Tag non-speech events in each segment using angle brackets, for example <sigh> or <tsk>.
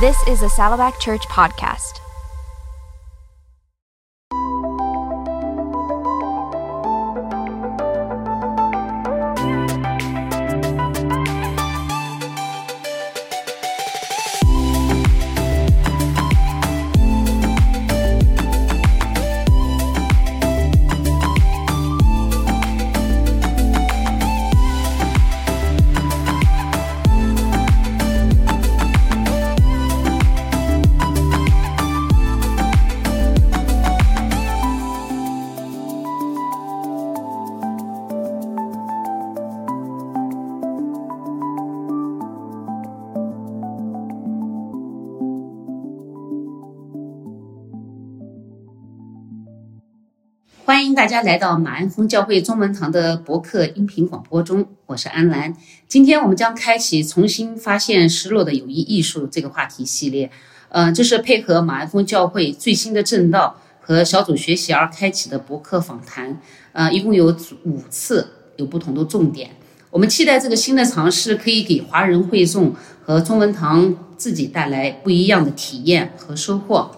This is a Saddleback Church podcast. 欢迎大家来到马鞍峰教会中文堂的博客音频广播中，我是安兰。今天我们将开启重新发现失落的友谊艺术这个话题系列，呃，这是配合马鞍峰教会最新的正道和小组学习而开启的博客访谈，呃，一共有五次，有不同的重点。我们期待这个新的尝试可以给华人会众和中文堂自己带来不一样的体验和收获。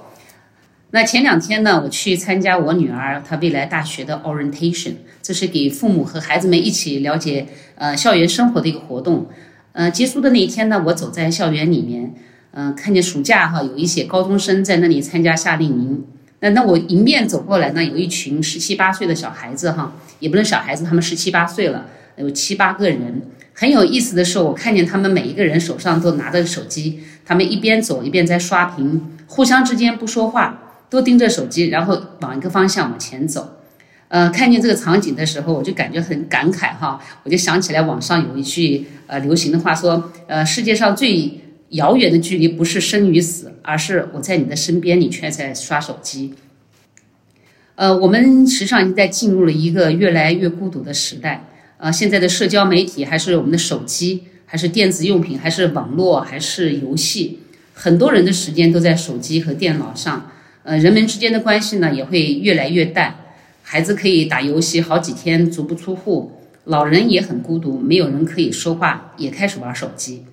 那前两天呢，我去参加我女儿她未来大学的 orientation，这是给父母和孩子们一起了解呃校园生活的一个活动。呃，结束的那一天呢，我走在校园里面，嗯，看见暑假哈有一些高中生在那里参加夏令营。那那我迎面走过来呢，有一群十七八岁的小孩子哈，也不能小孩子，他们十七八岁了，有七八个人。很有意思的是，我看见他们每一个人手上都拿着手机，他们一边走一边在刷屏，互相之间不说话。都盯着手机，然后往一个方向往前走。呃，看见这个场景的时候，我就感觉很感慨哈。我就想起来网上有一句呃流行的话说，呃，世界上最遥远的距离不是生与死，而是我在你的身边，你却在刷手机。呃，我们实际上已经在进入了一个越来越孤独的时代。呃，现在的社交媒体，还是我们的手机，还是电子用品，还是网络，还是游戏，很多人的时间都在手机和电脑上。呃，人们之间的关系呢也会越来越淡，孩子可以打游戏好几天足不出户，老人也很孤独，没有人可以说话，也开始玩手机。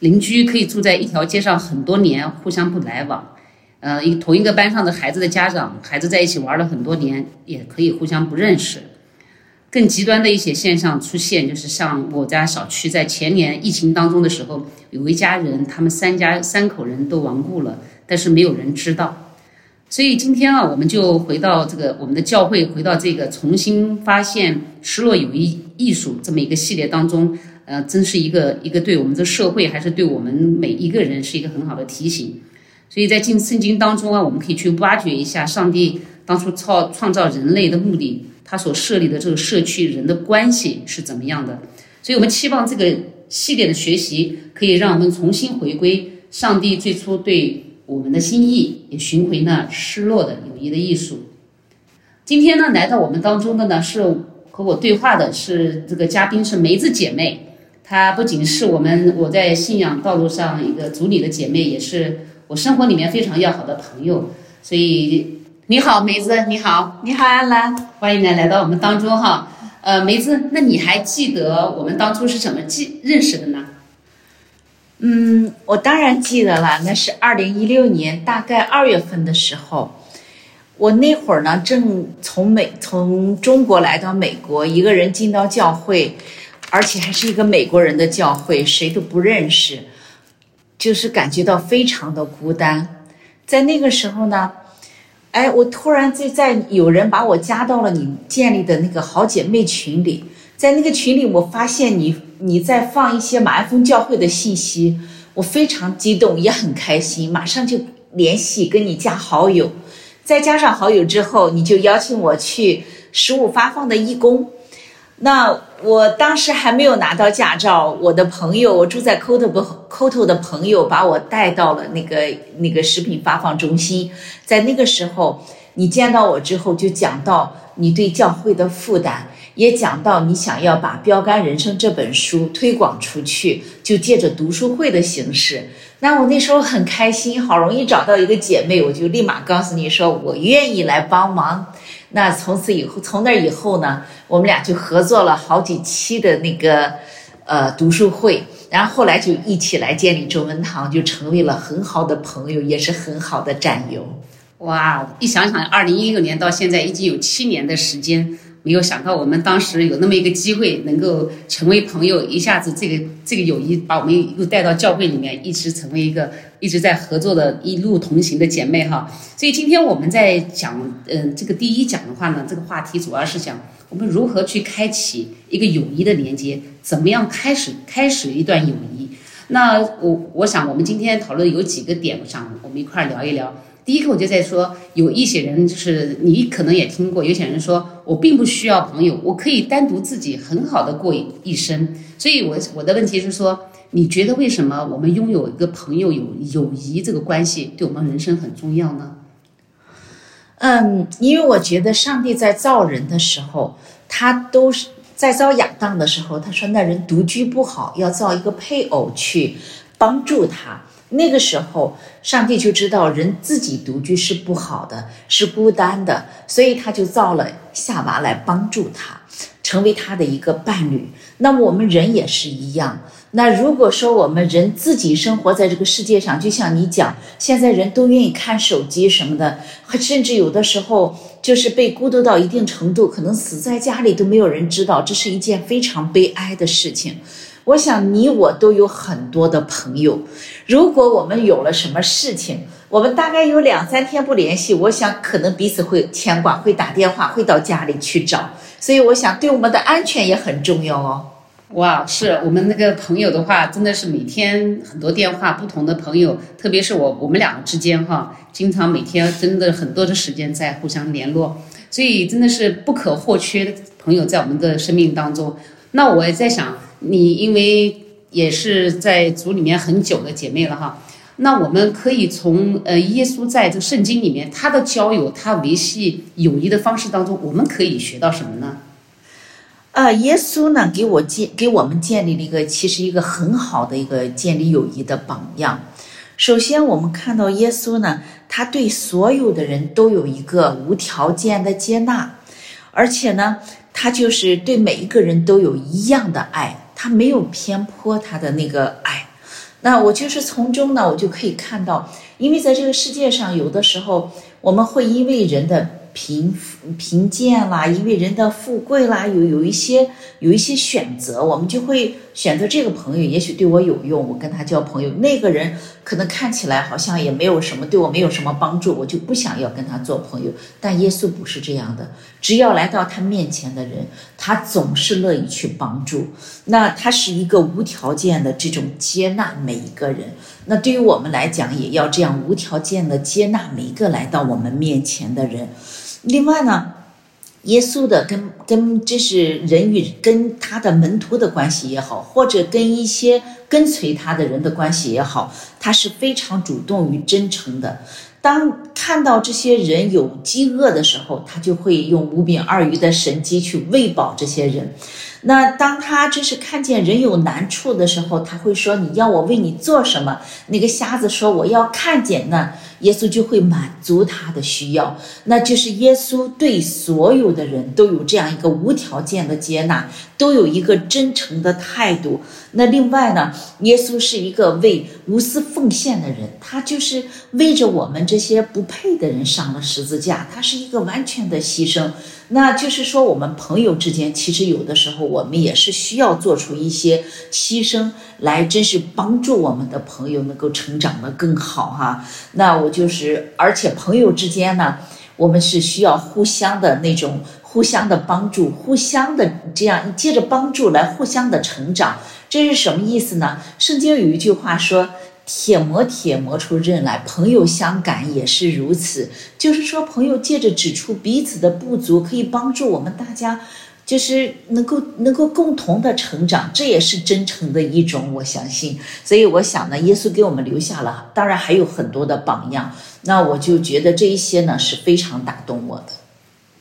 邻居可以住在一条街上很多年，互相不来往。呃，一同一个班上的孩子的家长，孩子在一起玩了很多年，也可以互相不认识。更极端的一些现象出现，就是像我家小区在前年疫情当中的时候，有一家人，他们三家三口人都亡故了，但是没有人知道。所以今天啊，我们就回到这个我们的教会，回到这个重新发现失落友谊艺术这么一个系列当中，呃，真是一个一个对我们的社会，还是对我们每一个人是一个很好的提醒。所以在进圣经当中啊，我们可以去挖掘一下上帝当初创创造人类的目的，他所设立的这个社区人的关系是怎么样的。所以我们期望这个系列的学习可以让我们重新回归上帝最初对。我们的心意也寻回那失落的友谊的艺术。今天呢，来到我们当中的呢是和我对话的是这个嘉宾是梅子姐妹，她不仅是我们我在信仰道路上一个组里的姐妹，也是我生活里面非常要好的朋友。所以你好，梅子，你好，你好，安兰，欢迎来来到我们当中哈。呃，梅子，那你还记得我们当初是怎么记认识的呢？嗯，我当然记得了，那是二零一六年大概二月份的时候，我那会儿呢正从美从中国来到美国，一个人进到教会，而且还是一个美国人的教会，谁都不认识，就是感觉到非常的孤单。在那个时候呢，哎，我突然在在有人把我加到了你建立的那个好姐妹群里。在那个群里，我发现你你在放一些马鞍峰教会的信息，我非常激动，也很开心，马上就联系跟你加好友。再加上好友之后，你就邀请我去食物发放的义工。那我当时还没有拿到驾照，我的朋友，我住在 Coto 的 Coto 的朋友把我带到了那个那个食品发放中心。在那个时候，你见到我之后，就讲到你对教会的负担。也讲到你想要把《标杆人生》这本书推广出去，就借着读书会的形式。那我那时候很开心，好容易找到一个姐妹，我就立马告诉你说我愿意来帮忙。那从此以后，从那以后呢，我们俩就合作了好几期的那个呃读书会。然后后来就一起来建立中文堂，就成为了很好的朋友，也是很好的战友。哇，一想想，二零一六年到现在已经有七年的时间，没有想到我们当时有那么一个机会，能够成为朋友，一下子这个这个友谊把我们又带到教会里面，一直成为一个一直在合作的一路同行的姐妹哈。所以今天我们在讲，嗯，这个第一讲的话呢，这个话题主要是讲我们如何去开启一个友谊的连接，怎么样开始开始一段友谊。那我我想我们今天讨论有几个点，我想我们一块儿聊一聊。第一个，我就在说，有一些人就是你可能也听过，有些人说我并不需要朋友，我可以单独自己很好的过一生。所以，我我的问题是说，你觉得为什么我们拥有一个朋友有友谊这个关系，对我们人生很重要呢？嗯，因为我觉得上帝在造人的时候，他都是在造亚当的时候，他说那人独居不好，要造一个配偶去帮助他。那个时候，上帝就知道人自己独居是不好的，是孤单的，所以他就造了夏娃来帮助他，成为他的一个伴侣。那么我们人也是一样。那如果说我们人自己生活在这个世界上，就像你讲，现在人都愿意看手机什么的，甚至有的时候就是被孤独到一定程度，可能死在家里都没有人知道，这是一件非常悲哀的事情。我想你我都有很多的朋友，如果我们有了什么事情，我们大概有两三天不联系，我想可能彼此会牵挂，会打电话，会到家里去找，所以我想对我们的安全也很重要哦。哇，是我们那个朋友的话，真的是每天很多电话，不同的朋友，特别是我我们两个之间哈，经常每天真的很多的时间在互相联络，所以真的是不可或缺的朋友在我们的生命当中。那我也在想。你因为也是在组里面很久的姐妹了哈，那我们可以从呃耶稣在这圣经里面他的交友，他维系友谊的方式当中，我们可以学到什么呢？呃，耶稣呢给我建给我们建立了一个其实一个很好的一个建立友谊的榜样。首先，我们看到耶稣呢，他对所有的人都有一个无条件的接纳，而且呢，他就是对每一个人都有一样的爱。他没有偏颇他的那个爱，那我就是从中呢，我就可以看到，因为在这个世界上，有的时候我们会因为人的。贫贫贱啦，因为人的富贵啦，有有一些有一些选择，我们就会选择这个朋友，也许对我有用，我跟他交朋友。那个人可能看起来好像也没有什么，对我没有什么帮助，我就不想要跟他做朋友。但耶稣不是这样的，只要来到他面前的人，他总是乐意去帮助。那他是一个无条件的这种接纳每一个人。那对于我们来讲，也要这样无条件的接纳每一个来到我们面前的人。另外呢，耶稣的跟跟这是人与跟他的门徒的关系也好，或者跟一些跟随他的人的关系也好，他是非常主动与真诚的。当看到这些人有饥饿的时候，他就会用五饼二鱼的神机去喂饱这些人。那当他就是看见人有难处的时候，他会说：“你要我为你做什么？”那个瞎子说：“我要看见。”那耶稣就会满足他的需要。那就是耶稣对所有的人都有这样一个无条件的接纳，都有一个真诚的态度。那另外呢，耶稣是一个为无私奉献的人，他就是为着我们这些不配的人上了十字架，他是一个完全的牺牲。那就是说，我们朋友之间，其实有的时候我们也是需要做出一些牺牲来，真是帮助我们的朋友能够成长的更好哈。那我就是，而且朋友之间呢，我们是需要互相的那种互相的帮助，互相的这样借着帮助来互相的成长。这是什么意思呢？圣经有一句话说。铁磨铁磨出刃来，朋友相感也是如此。就是说，朋友借着指出彼此的不足，可以帮助我们大家，就是能够能够共同的成长，这也是真诚的一种。我相信，所以我想呢，耶稣给我们留下了，当然还有很多的榜样。那我就觉得这一些呢是非常打动我的。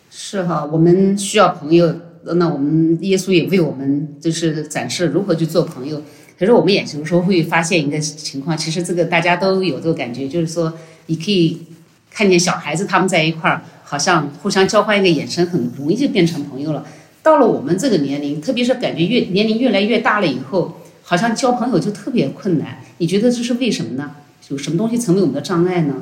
是哈，我们需要朋友，那我们耶稣也为我们就是展示如何去做朋友。可是我们也有时候会发现一个情况，其实这个大家都有这个感觉，就是说你可以看见小孩子他们在一块儿，好像互相交换一个眼神，很容易就变成朋友了。到了我们这个年龄，特别是感觉越年龄越来越大了以后，好像交朋友就特别困难。你觉得这是为什么呢？有什么东西成为我们的障碍呢？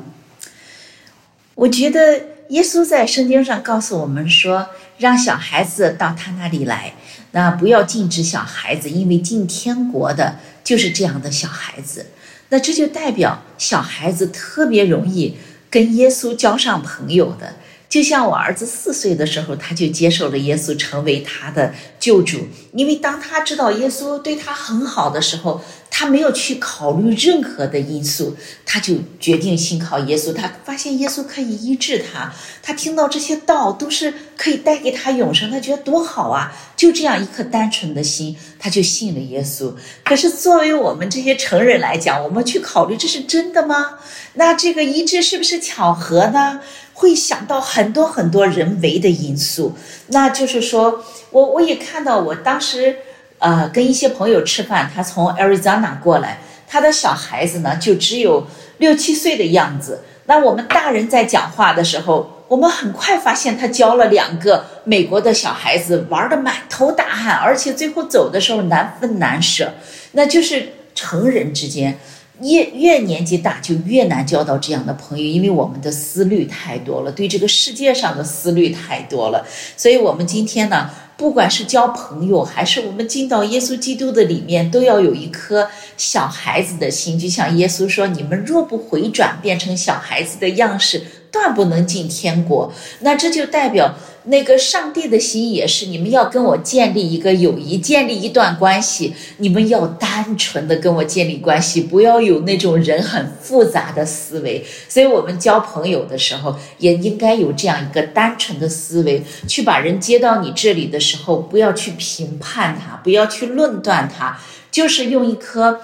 我觉得耶稣在圣经上告诉我们说，让小孩子到他那里来，那不要禁止小孩子，因为进天国的就是这样的小孩子。那这就代表小孩子特别容易跟耶稣交上朋友的。就像我儿子四岁的时候，他就接受了耶稣，成为他的救主。因为当他知道耶稣对他很好的时候，他没有去考虑任何的因素，他就决定信靠耶稣。他发现耶稣可以医治他，他听到这些道都是可以带给他永生，他觉得多好啊！就这样一颗单纯的心，他就信了耶稣。可是作为我们这些成人来讲，我们去考虑这是真的吗？那这个医治是不是巧合呢？会想到很多很多人为的因素。那就是说我我也看看到，我当时。呃，跟一些朋友吃饭，他从 Arizona 过来，他的小孩子呢就只有六七岁的样子。那我们大人在讲话的时候，我们很快发现他教了两个美国的小孩子玩的满头大汗，而且最后走的时候难分难舍。那就是成人之间，越越年纪大就越难交到这样的朋友，因为我们的思虑太多了，对这个世界上的思虑太多了。所以，我们今天呢。不管是交朋友，还是我们进到耶稣基督的里面，都要有一颗小孩子的心。就像耶稣说：“你们若不回转，变成小孩子的样式，断不能进天国。”那这就代表。那个上帝的心也是，你们要跟我建立一个友谊，建立一段关系。你们要单纯的跟我建立关系，不要有那种人很复杂的思维。所以，我们交朋友的时候，也应该有这样一个单纯的思维，去把人接到你这里的时候，不要去评判他，不要去论断他，就是用一颗。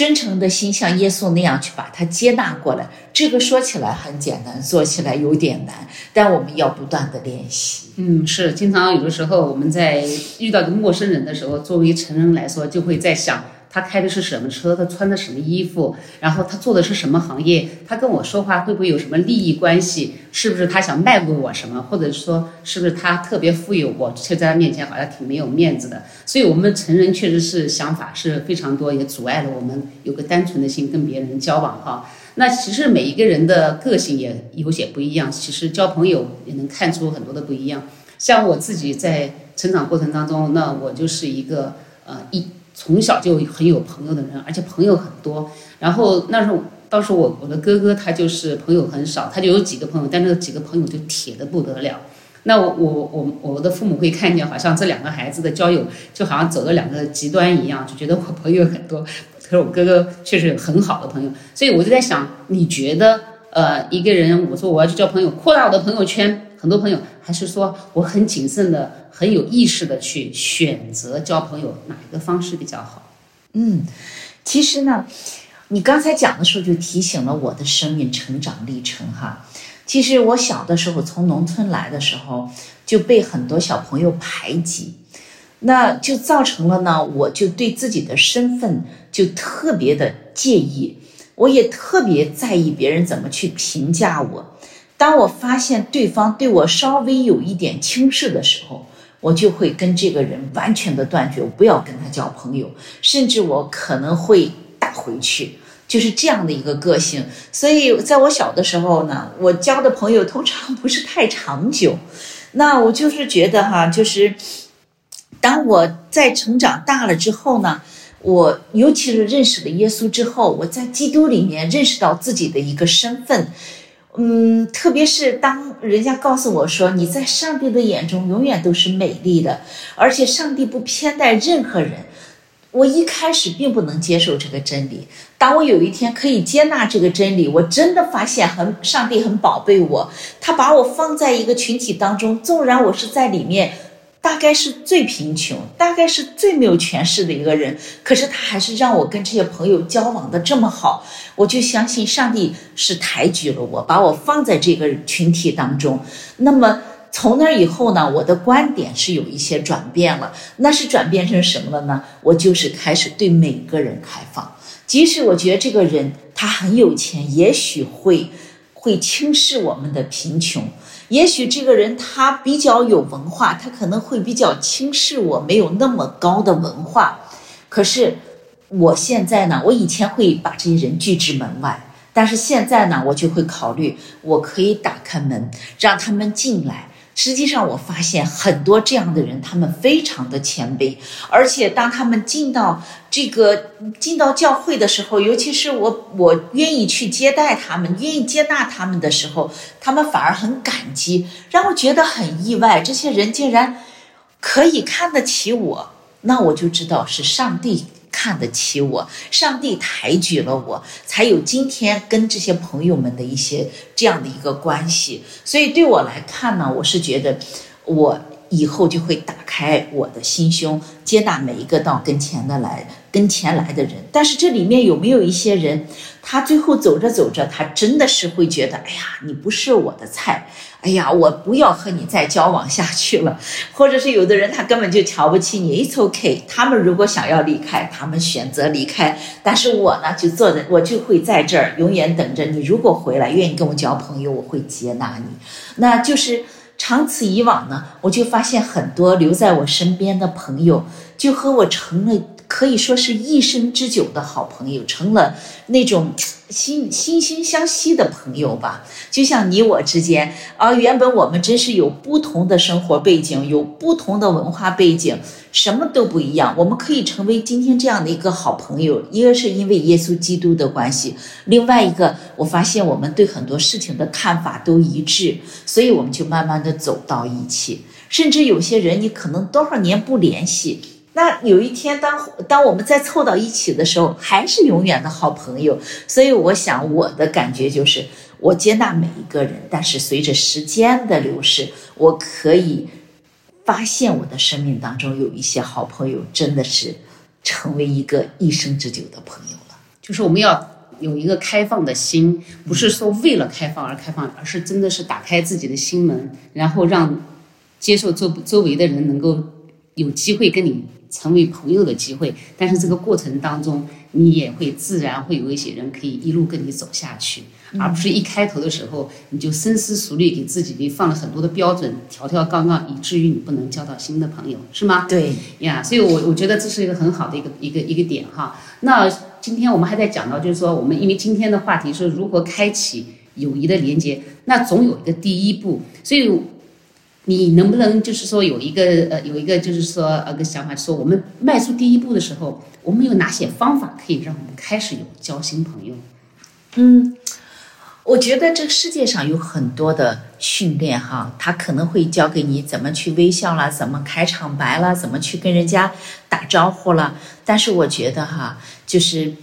真诚的心像耶稣那样去把他接纳过来，这个说起来很简单，做起来有点难，但我们要不断的练习。嗯，是，经常有的时候我们在遇到个陌生人的时候，作为成人来说，就会在想。他开的是什么车？他穿的什么衣服？然后他做的是什么行业？他跟我说话会不会有什么利益关系？是不是他想卖给我什么？或者说是不是他特别富有？我却在他面前好像挺没有面子的。所以，我们成人确实是想法是非常多，也阻碍了我们有个单纯的心跟别人交往哈。那其实每一个人的个性也有些不一样，其实交朋友也能看出很多的不一样。像我自己在成长过程当中，那我就是一个呃一。从小就很有朋友的人，而且朋友很多。然后那时候，当时我我的哥哥他就是朋友很少，他就有几个朋友，但那几个朋友就铁的不得了。那我我我我的父母会看见，好像这两个孩子的交友就好像走了两个极端一样，就觉得我朋友很多，可是我哥哥确实有很好的朋友。所以我就在想，你觉得呃一个人，我说我要去交朋友，扩大我的朋友圈，很多朋友，还是说我很谨慎的？很有意识的去选择交朋友，哪一个方式比较好？嗯，其实呢，你刚才讲的时候就提醒了我的生命成长历程哈。其实我小的时候从农村来的时候就被很多小朋友排挤，那就造成了呢，我就对自己的身份就特别的介意，我也特别在意别人怎么去评价我。当我发现对方对我稍微有一点轻视的时候，我就会跟这个人完全的断绝，我不要跟他交朋友，甚至我可能会打回去，就是这样的一个个性。所以在我小的时候呢，我交的朋友通常不是太长久。那我就是觉得哈，就是当我在成长大了之后呢，我尤其是认识了耶稣之后，我在基督里面认识到自己的一个身份。嗯，特别是当人家告诉我说你在上帝的眼中永远都是美丽的，而且上帝不偏待任何人，我一开始并不能接受这个真理。当我有一天可以接纳这个真理，我真的发现很上帝很宝贝我，他把我放在一个群体当中，纵然我是在里面。大概是最贫穷，大概是最没有权势的一个人，可是他还是让我跟这些朋友交往的这么好，我就相信上帝是抬举了我，把我放在这个群体当中。那么从那以后呢，我的观点是有一些转变了，那是转变成什么了呢？我就是开始对每个人开放，即使我觉得这个人他很有钱，也许会会轻视我们的贫穷。也许这个人他比较有文化，他可能会比较轻视我没有那么高的文化。可是，我现在呢，我以前会把这些人拒之门外，但是现在呢，我就会考虑，我可以打开门，让他们进来。实际上，我发现很多这样的人，他们非常的谦卑，而且当他们进到这个进到教会的时候，尤其是我我愿意去接待他们，愿意接纳他们的时候，他们反而很感激，让我觉得很意外。这些人竟然可以看得起我，那我就知道是上帝。看得起我，上帝抬举了我，才有今天跟这些朋友们的一些这样的一个关系。所以对我来看呢，我是觉得我以后就会打开我的心胸，接纳每一个到跟前的来跟前来的人。但是这里面有没有一些人，他最后走着走着，他真的是会觉得，哎呀，你不是我的菜。哎呀，我不要和你再交往下去了，或者是有的人他根本就瞧不起你，It's OK。他们如果想要离开，他们选择离开，但是我呢，就坐在，我就会在这儿永远等着你。如果回来愿意跟我交朋友，我会接纳你。那就是长此以往呢，我就发现很多留在我身边的朋友，就和我成了。可以说是一生之久的好朋友，成了那种 <tsk> 心心心相惜的朋友吧。就像你我之间啊，原本我们真是有不同的生活背景，有不同的文化背景，什么都不一样。我们可以成为今天这样的一个好朋友，一个是因为耶稣基督的关系，另外一个我发现我们对很多事情的看法都一致，所以我们就慢慢的走到一起。甚至有些人，你可能多少年不联系。那有一天，当当我们再凑到一起的时候，还是永远的好朋友。所以，我想我的感觉就是，我接纳每一个人，但是随着时间的流逝，我可以发现我的生命当中有一些好朋友，真的是成为一个一生之久的朋友了。就是我们要有一个开放的心，不是说为了开放而开放，而是真的是打开自己的心门，然后让接受周周围的人能够有机会跟你。成为朋友的机会，但是这个过程当中，你也会自然会有一些人可以一路跟你走下去，而不是一开头的时候你就深思熟虑，给自己放了很多的标准，条条杠杠，以至于你不能交到新的朋友，是吗？对呀，所以我我觉得这是一个很好的一个一个一个点哈。那今天我们还在讲到，就是说我们因为今天的话题是如何开启友谊的连接，那总有一个第一步，所以。你能不能就是说有一个呃有一个就是说呃个想法，说我们迈出第一步的时候，我们有哪些方法可以让我们开始有交新朋友？嗯，我觉得这个世界上有很多的训练哈，他可能会教给你怎么去微笑啦，怎么开场白啦，怎么去跟人家打招呼了。但是我觉得哈，就是。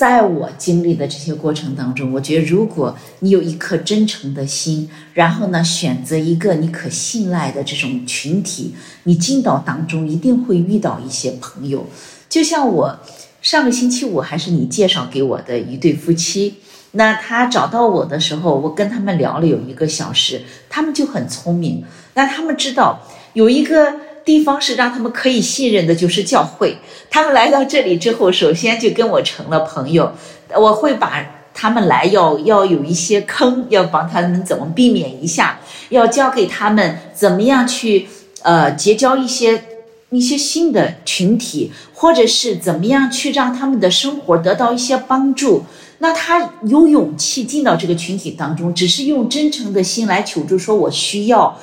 在我经历的这些过程当中，我觉得如果你有一颗真诚的心，然后呢，选择一个你可信赖的这种群体，你进到当中一定会遇到一些朋友。就像我上个星期五还是你介绍给我的一对夫妻，那他找到我的时候，我跟他们聊了有一个小时，他们就很聪明，那他们知道有一个。地方是让他们可以信任的，就是教会。他们来到这里之后，首先就跟我成了朋友。我会把他们来要要有一些坑，要帮他们怎么避免一下，要教给他们怎么样去呃结交一些一些新的群体，或者是怎么样去让他们的生活得到一些帮助。那他有勇气进到这个群体当中，只是用真诚的心来求助，说我需要。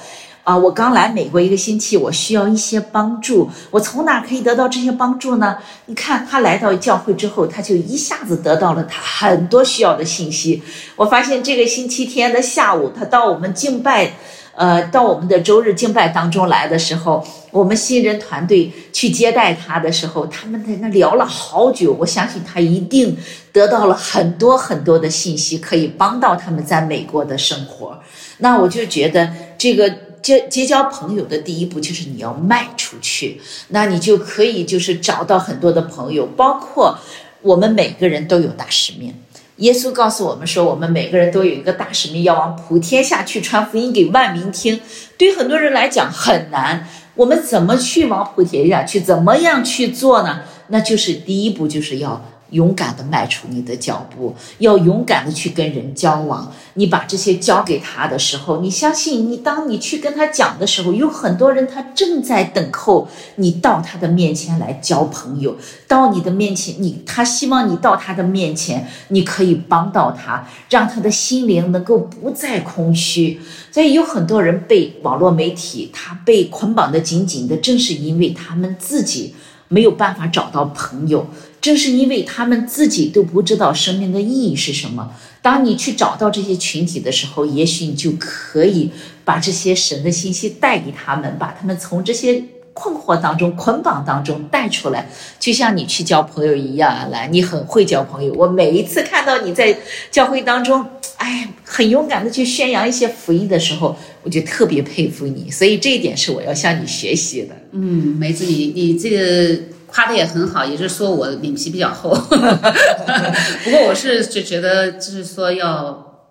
啊，我刚来美国一个星期，我需要一些帮助。我从哪可以得到这些帮助呢？你看，他来到教会之后，他就一下子得到了他很多需要的信息。我发现这个星期天的下午，他到我们敬拜，呃，到我们的周日敬拜当中来的时候，我们新人团队去接待他的时候，他们在那聊了好久。我相信他一定得到了很多很多的信息，可以帮到他们在美国的生活。那我就觉得这个。结结交朋友的第一步就是你要迈出去，那你就可以就是找到很多的朋友，包括我们每个人都有大使命。耶稣告诉我们说，我们每个人都有一个大使命，要往普天下去传福音给万民听。对很多人来讲很难，我们怎么去往普天下去？怎么样去做呢？那就是第一步就是要勇敢的迈出你的脚步，要勇敢的去跟人交往。你把这些交给他的时候，你相信你，当你去跟他讲的时候，有很多人他正在等候你到他的面前来交朋友，到你的面前，你他希望你到他的面前，你可以帮到他，让他的心灵能够不再空虚。所以有很多人被网络媒体他被捆绑的紧紧的，正是因为他们自己没有办法找到朋友。正是因为他们自己都不知道生命的意义是什么，当你去找到这些群体的时候，也许你就可以把这些神的信息带给他们，把他们从这些困惑当中、捆绑当中带出来。就像你去交朋友一样，来，你很会交朋友。我每一次看到你在教会当中，哎，很勇敢的去宣扬一些福音的时候，我就特别佩服你。所以这一点是我要向你学习的。嗯，梅子，你你这个。夸的也很好，也是说我脸皮比较厚。<laughs> 不过我是就觉得，就是说要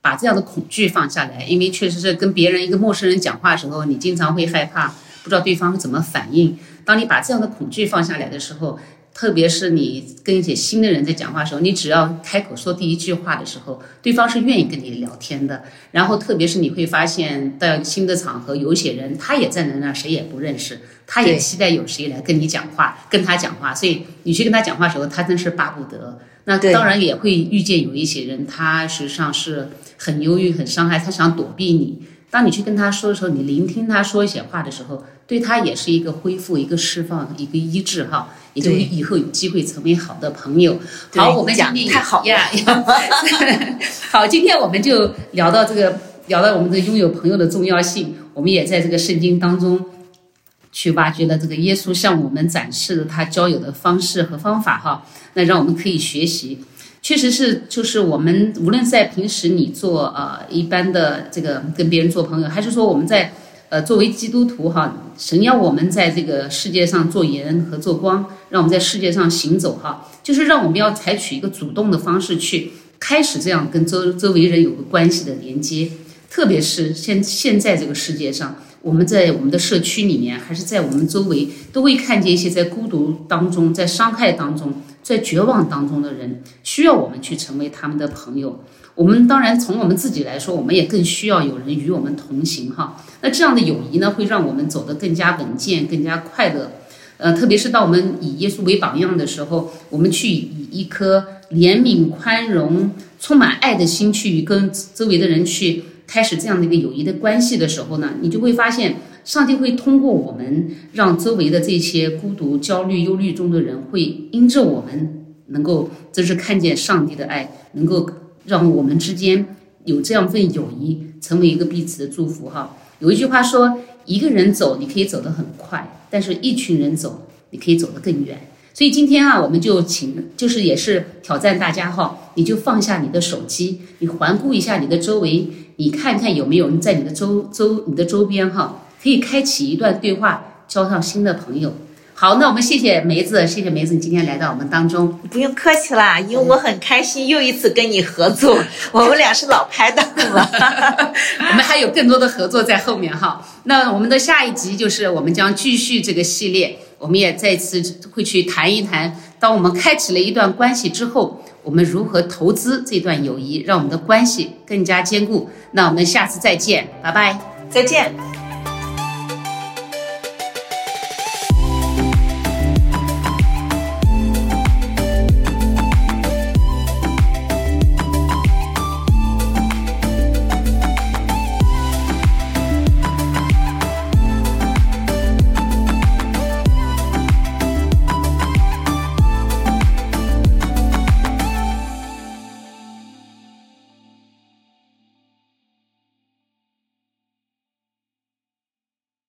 把这样的恐惧放下来，因为确实是跟别人一个陌生人讲话的时候，你经常会害怕，不知道对方会怎么反应。当你把这样的恐惧放下来的时候。特别是你跟一些新的人在讲话的时候，你只要开口说第一句话的时候，对方是愿意跟你聊天的。然后，特别是你会发现，到新的场合，有一些人他也站在那儿，谁也不认识，他也期待有谁来跟你讲话，跟他讲话。所以你去跟他讲话的时候，他真是巴不得。那当然也会遇见有一些人，他实际上是很忧郁、很伤害，他想躲避你。当你去跟他说的时候，你聆听他说一些话的时候，对他也是一个恢复、一个释放、一个医治，哈。也就以后有机会成为好的朋友。好，我们今天太好呀！<laughs> 好，今天我们就聊到这个，聊到我们的拥有朋友的重要性。我们也在这个圣经当中去挖掘了这个耶稣向我们展示的他交友的方式和方法哈。那让我们可以学习，确实是就是我们无论在平时你做呃一般的这个跟别人做朋友，还是说我们在。呃，作为基督徒哈，神要我们在这个世界上做盐和做光，让我们在世界上行走哈，就是让我们要采取一个主动的方式去开始这样跟周周围人有个关系的连接，特别是现现在这个世界上，我们在我们的社区里面，还是在我们周围，都会看见一些在孤独当中、在伤害当中、在绝望当中的人，需要我们去成为他们的朋友。我们当然从我们自己来说，我们也更需要有人与我们同行哈。那这样的友谊呢，会让我们走得更加稳健、更加快乐。呃，特别是当我们以耶稣为榜样的时候，我们去以一颗怜悯、宽容、充满爱的心去跟周围的人去开始这样的一个友谊的关系的时候呢，你就会发现，上帝会通过我们，让周围的这些孤独、焦虑、忧虑中的人，会因着我们能够，就是看见上帝的爱，能够。让我们之间有这样份友谊，成为一个彼此的祝福哈。有一句话说，一个人走你可以走得很快，但是一群人走你可以走得更远。所以今天啊，我们就请，就是也是挑战大家哈，你就放下你的手机，你环顾一下你的周围，你看看有没有人在你的周周你的周边哈，可以开启一段对话，交上新的朋友。好，那我们谢谢梅子，谢谢梅子，你今天来到我们当中，不用客气啦，因为我很开心又一次跟你合作，<laughs> 我们俩是老拍档了，<laughs> 我们还有更多的合作在后面哈。那我们的下一集就是我们将继续这个系列，我们也再次会去谈一谈，当我们开启了一段关系之后，我们如何投资这段友谊，让我们的关系更加坚固。那我们下次再见，拜拜，再见。